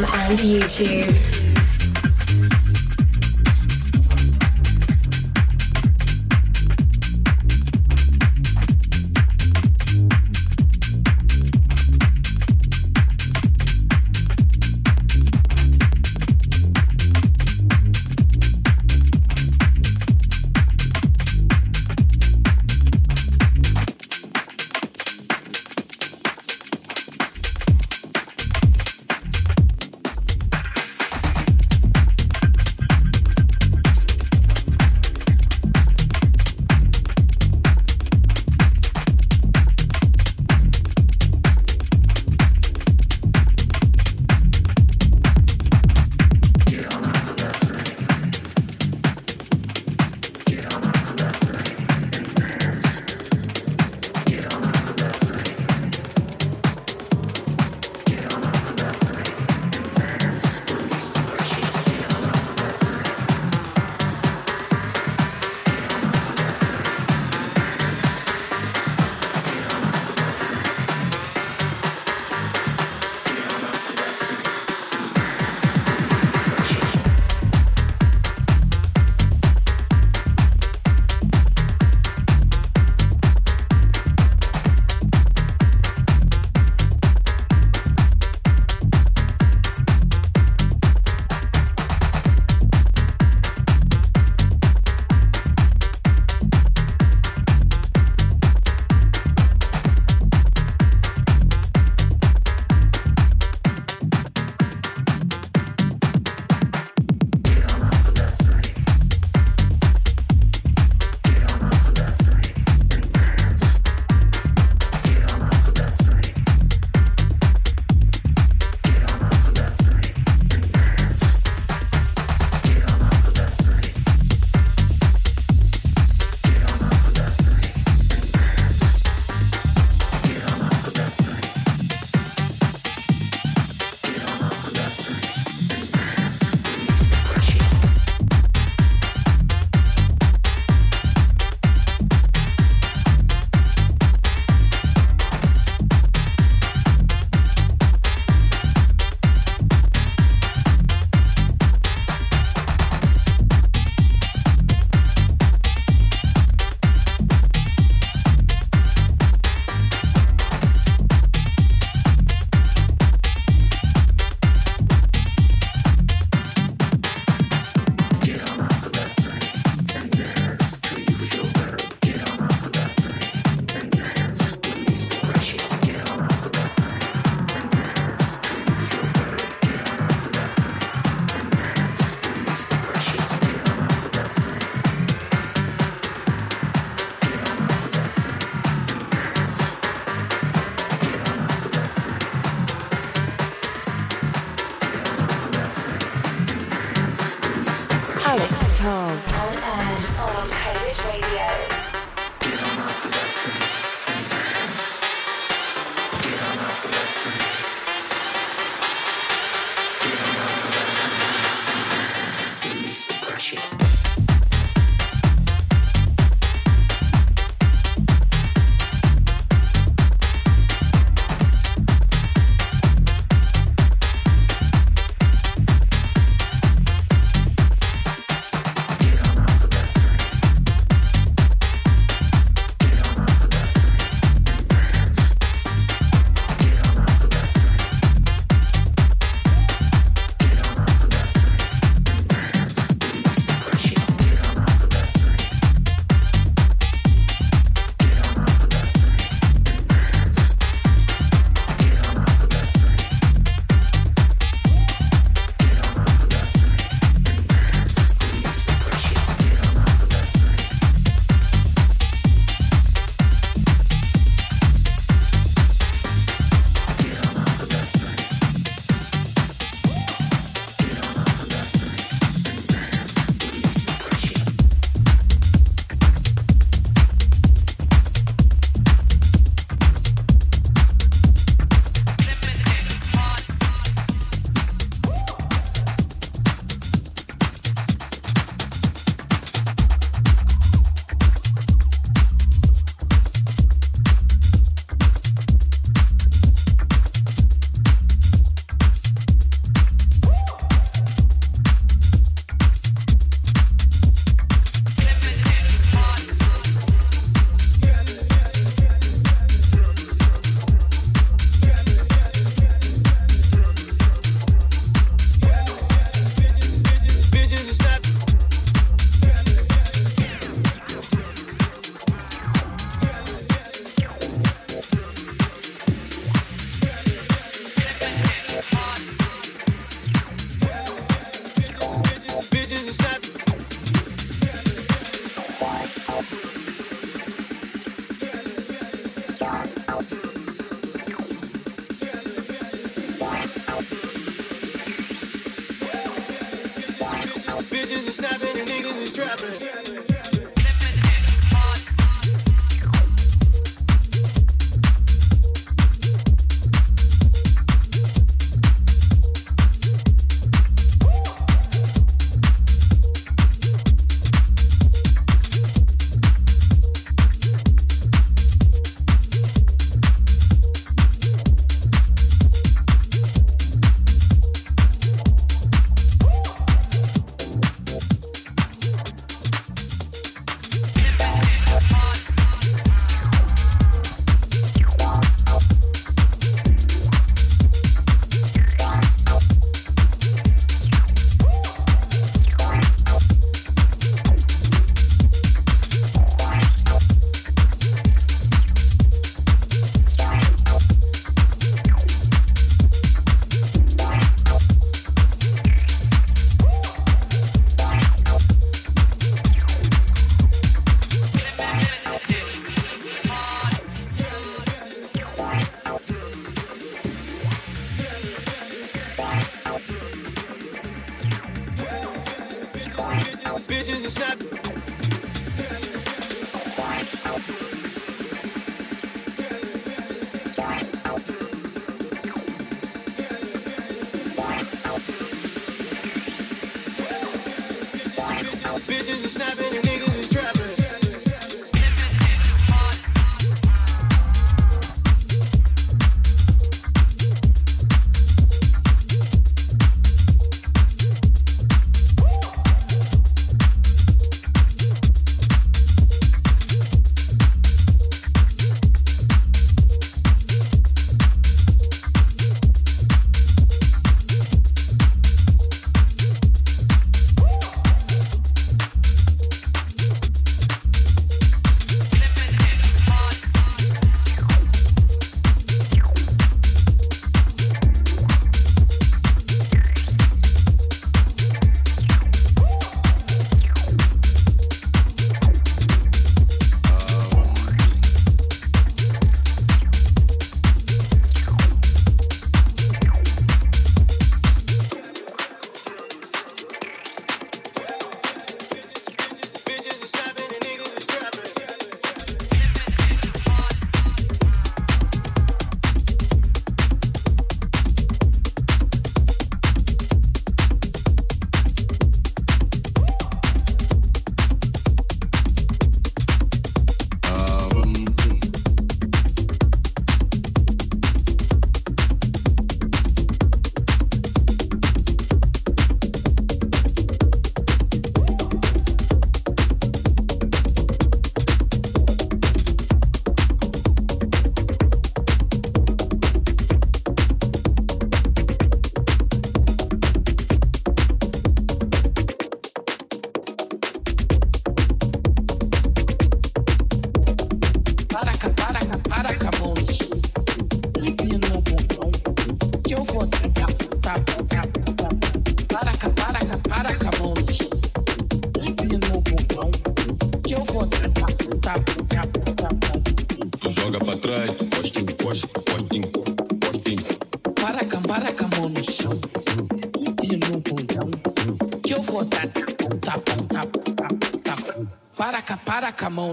And YouTube.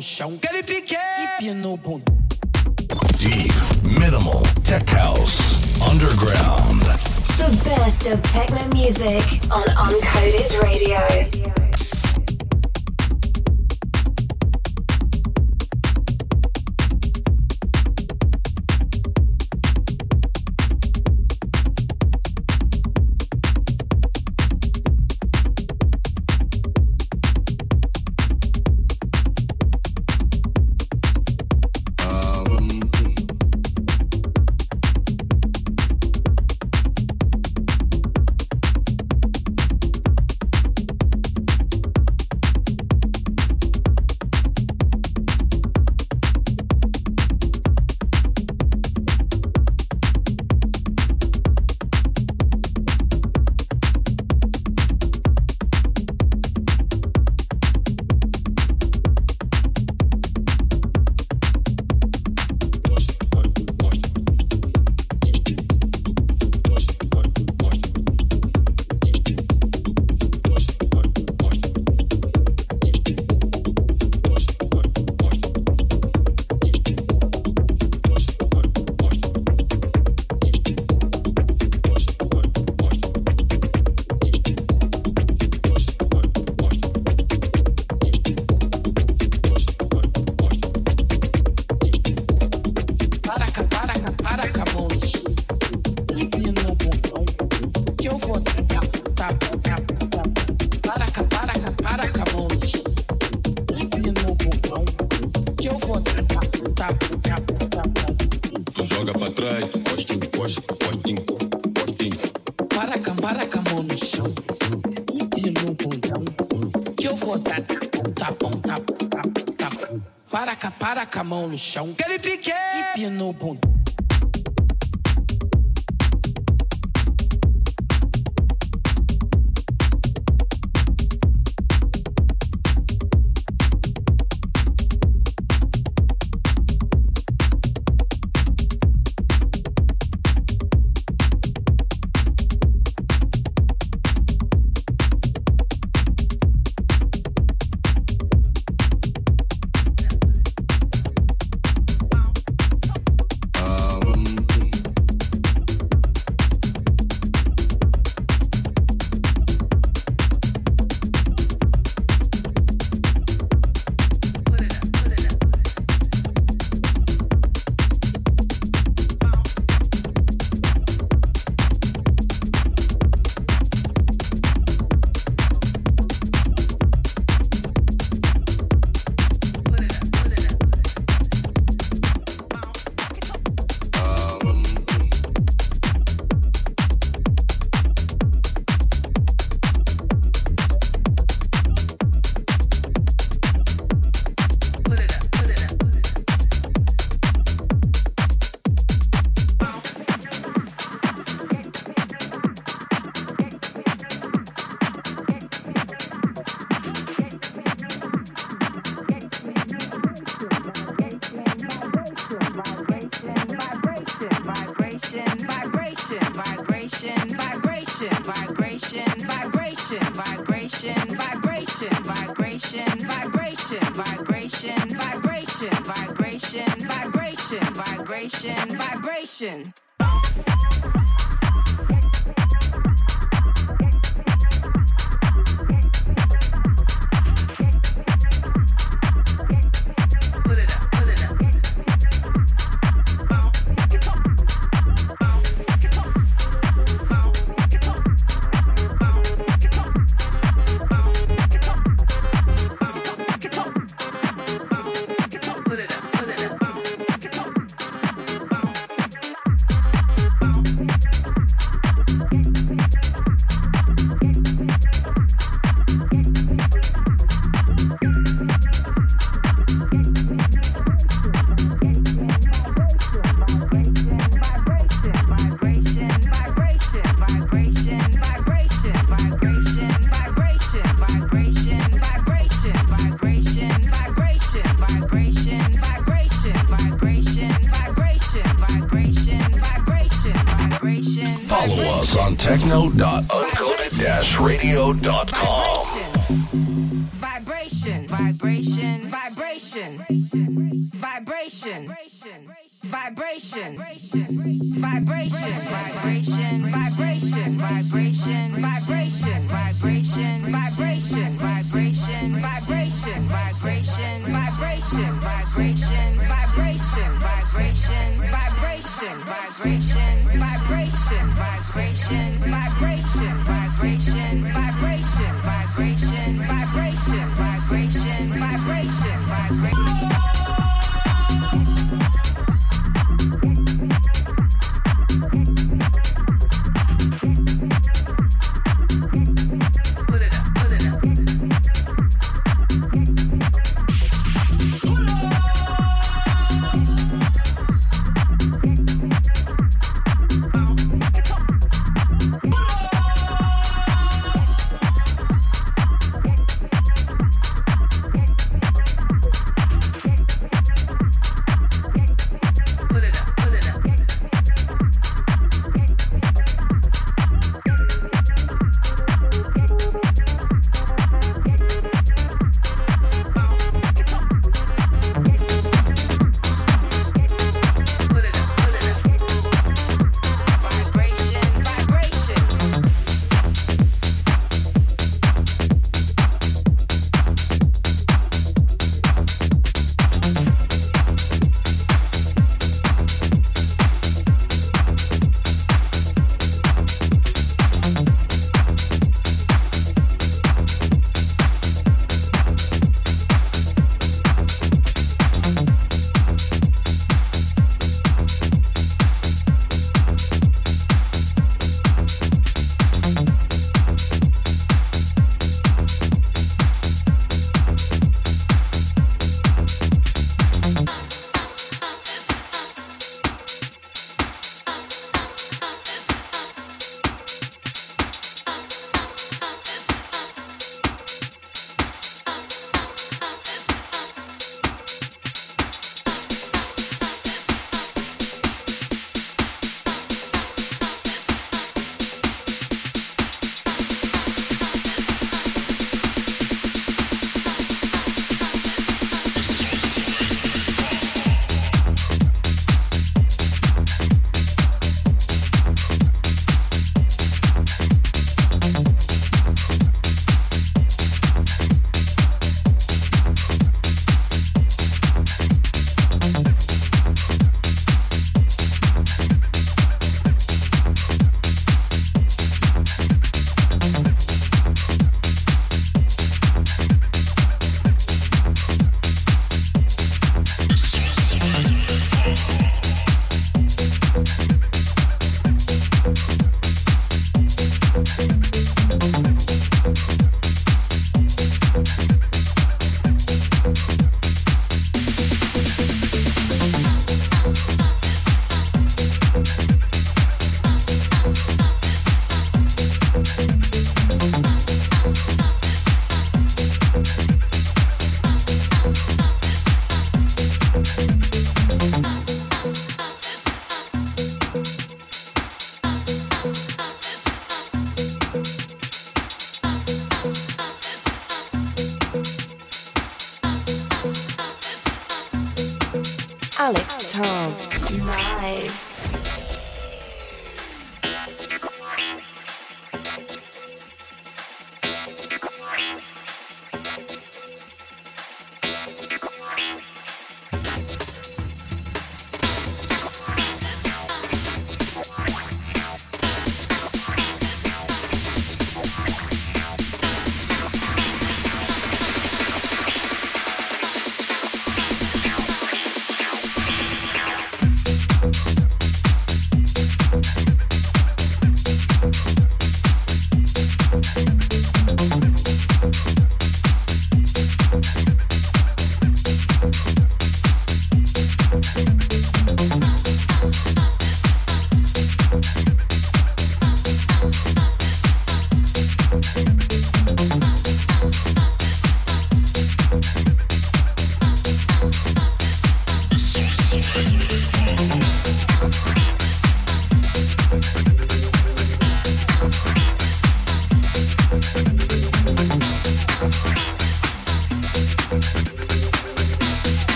No chão. Aquele pique! Empina o bundão. Deep, minimal, tech house, underground. The best of techno music mão no chão. Aquele pique. E no bundão. vibration, vibration, vibration, vibration, vibration, vibration.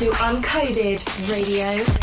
To Uncoded Radio.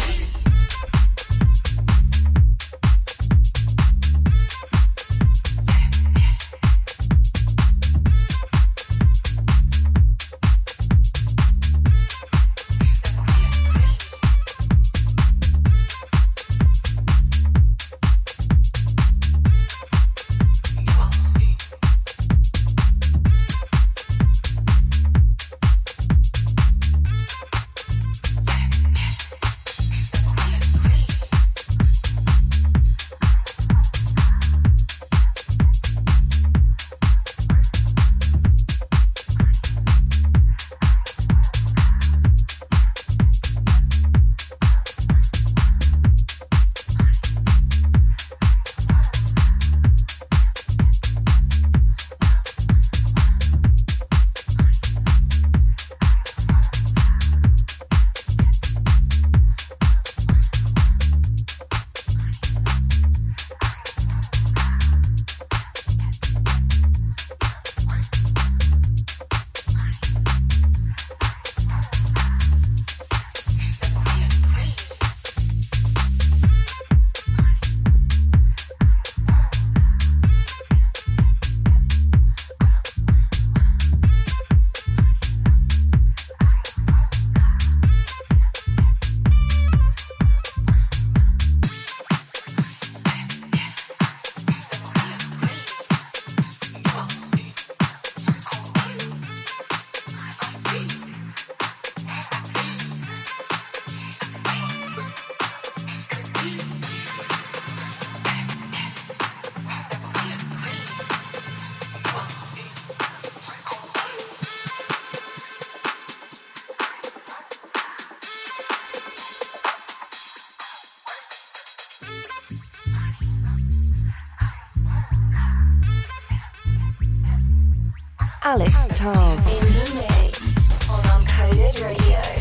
Alex Tov. In the mix on Uncoded Radio.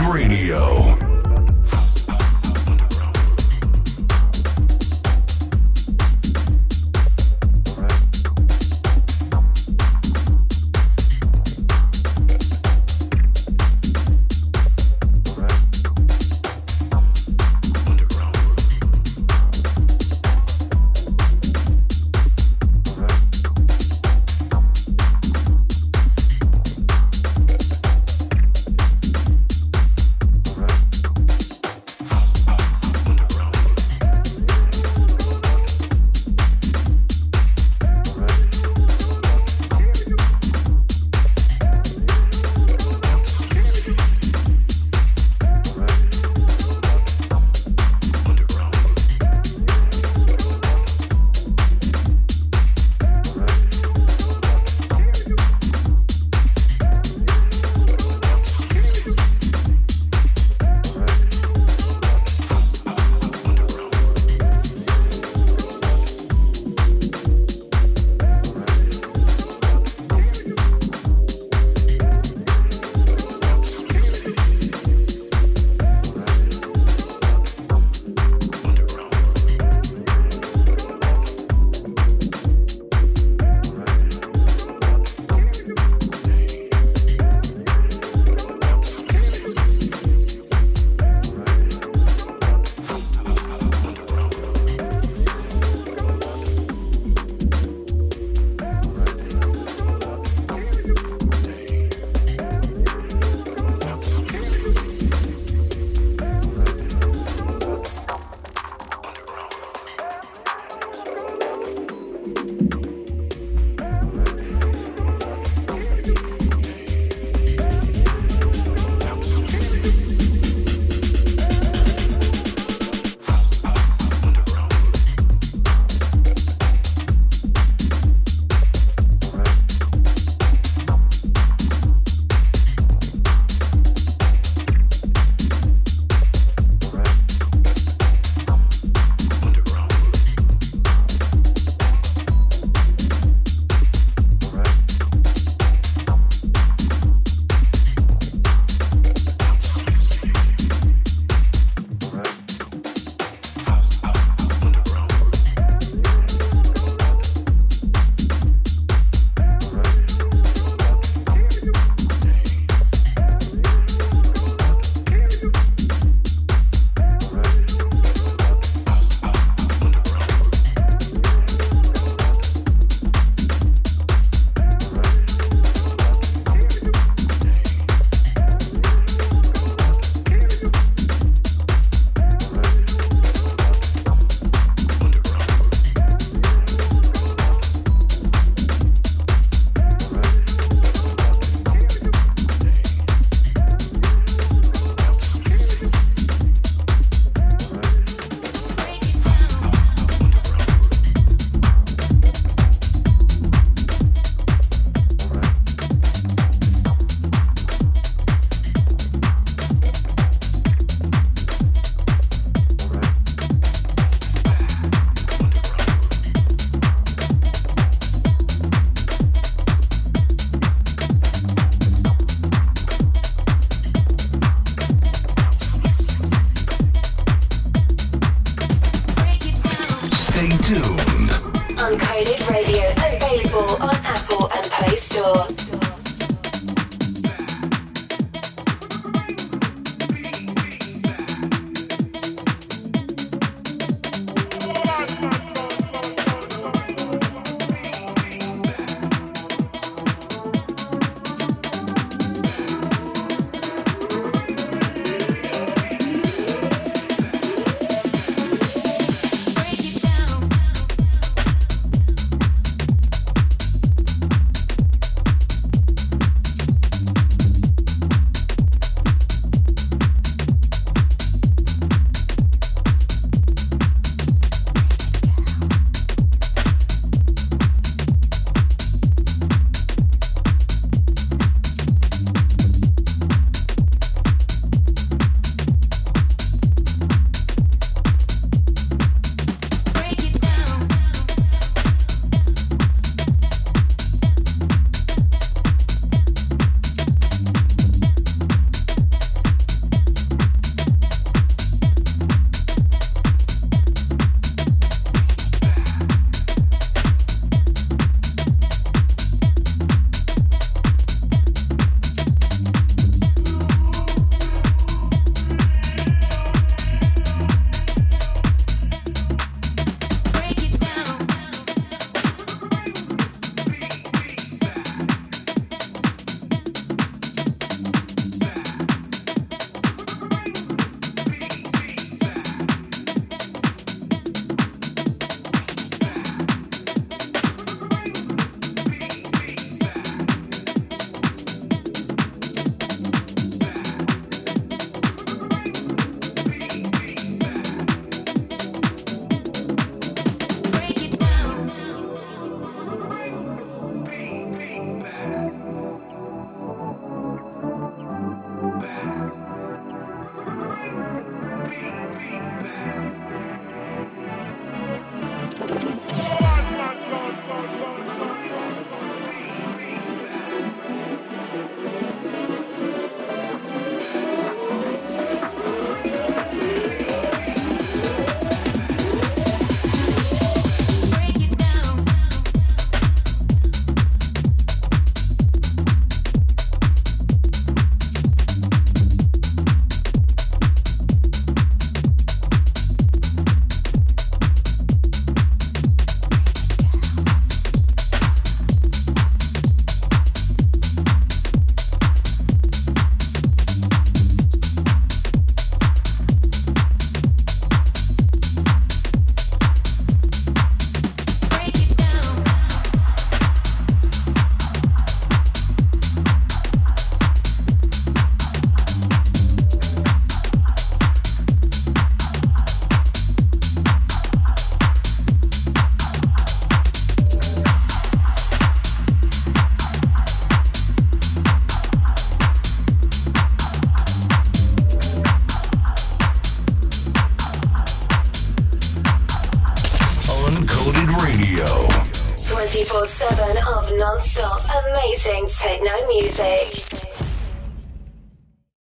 Radio.